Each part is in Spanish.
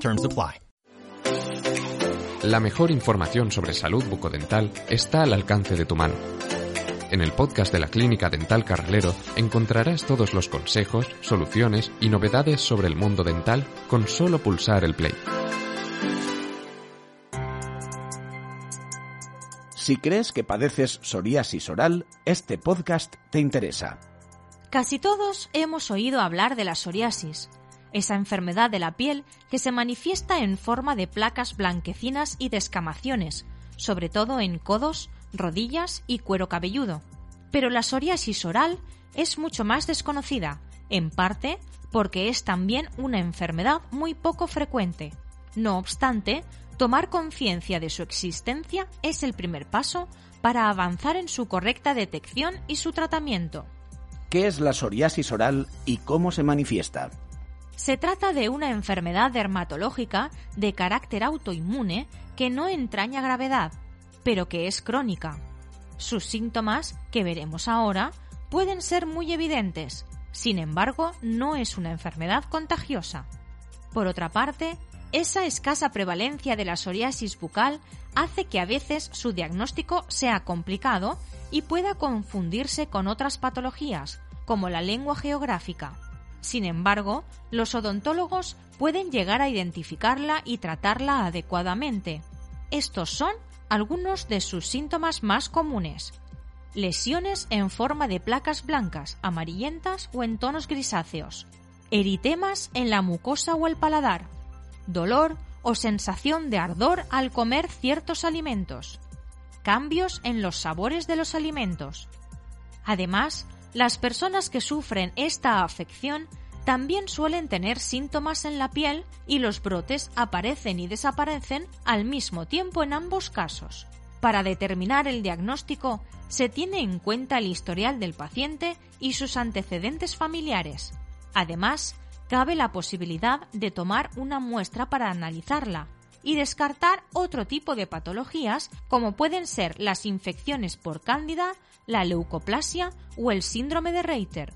Terms apply. La mejor información sobre salud bucodental está al alcance de tu mano. En el podcast de la Clínica Dental Carrilero encontrarás todos los consejos, soluciones y novedades sobre el mundo dental con solo pulsar el play. Si crees que padeces psoriasis oral, este podcast te interesa. Casi todos hemos oído hablar de la psoriasis, esa enfermedad de la piel que se manifiesta en forma de placas blanquecinas y descamaciones, sobre todo en codos, rodillas y cuero cabelludo. Pero la psoriasis oral es mucho más desconocida, en parte porque es también una enfermedad muy poco frecuente. No obstante, tomar conciencia de su existencia es el primer paso para avanzar en su correcta detección y su tratamiento. ¿Qué es la psoriasis oral y cómo se manifiesta? Se trata de una enfermedad dermatológica de carácter autoinmune que no entraña gravedad, pero que es crónica. Sus síntomas, que veremos ahora, pueden ser muy evidentes, sin embargo, no es una enfermedad contagiosa. Por otra parte, esa escasa prevalencia de la psoriasis bucal hace que a veces su diagnóstico sea complicado y pueda confundirse con otras patologías, como la lengua geográfica. Sin embargo, los odontólogos pueden llegar a identificarla y tratarla adecuadamente. Estos son algunos de sus síntomas más comunes. Lesiones en forma de placas blancas, amarillentas o en tonos grisáceos. Eritemas en la mucosa o el paladar. Dolor o sensación de ardor al comer ciertos alimentos. Cambios en los sabores de los alimentos. Además, las personas que sufren esta afección también suelen tener síntomas en la piel y los brotes aparecen y desaparecen al mismo tiempo en ambos casos. Para determinar el diagnóstico se tiene en cuenta el historial del paciente y sus antecedentes familiares. Además, cabe la posibilidad de tomar una muestra para analizarla y descartar otro tipo de patologías como pueden ser las infecciones por cándida, la leucoplasia o el síndrome de Reiter.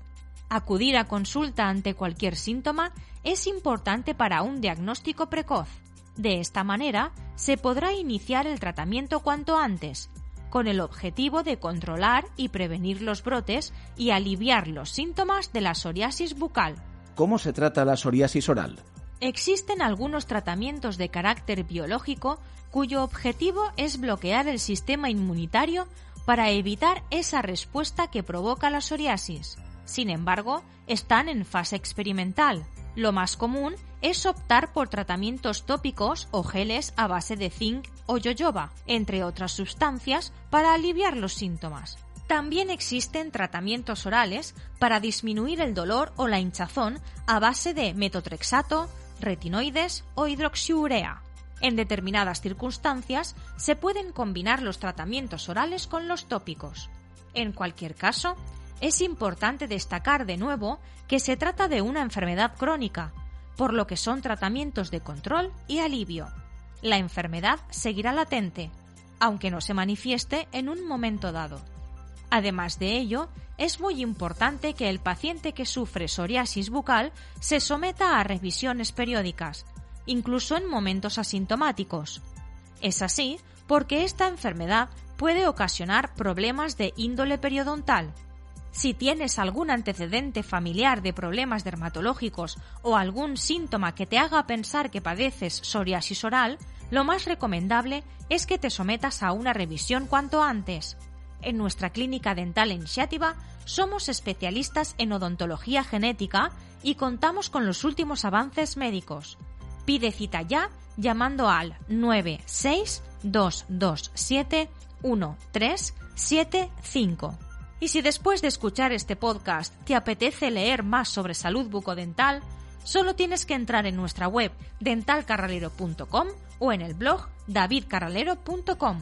Acudir a consulta ante cualquier síntoma es importante para un diagnóstico precoz. De esta manera, se podrá iniciar el tratamiento cuanto antes, con el objetivo de controlar y prevenir los brotes y aliviar los síntomas de la psoriasis bucal. ¿Cómo se trata la psoriasis oral? Existen algunos tratamientos de carácter biológico cuyo objetivo es bloquear el sistema inmunitario para evitar esa respuesta que provoca la psoriasis. Sin embargo, están en fase experimental. Lo más común es optar por tratamientos tópicos o geles a base de zinc o yoyoba, entre otras sustancias, para aliviar los síntomas. También existen tratamientos orales para disminuir el dolor o la hinchazón a base de metotrexato, retinoides o hidroxiurea. En determinadas circunstancias se pueden combinar los tratamientos orales con los tópicos. En cualquier caso, es importante destacar de nuevo que se trata de una enfermedad crónica, por lo que son tratamientos de control y alivio. La enfermedad seguirá latente, aunque no se manifieste en un momento dado. Además de ello, es muy importante que el paciente que sufre psoriasis bucal se someta a revisiones periódicas, incluso en momentos asintomáticos. Es así porque esta enfermedad puede ocasionar problemas de índole periodontal, si tienes algún antecedente familiar de problemas dermatológicos o algún síntoma que te haga pensar que padeces psoriasis oral, lo más recomendable es que te sometas a una revisión cuanto antes. En nuestra clínica dental en somos especialistas en odontología genética y contamos con los últimos avances médicos. Pide cita ya llamando al 962271375. Y si después de escuchar este podcast te apetece leer más sobre salud bucodental, Solo tienes que entrar en nuestra web dentalcarralero.com o en el blog davidcarralero.com.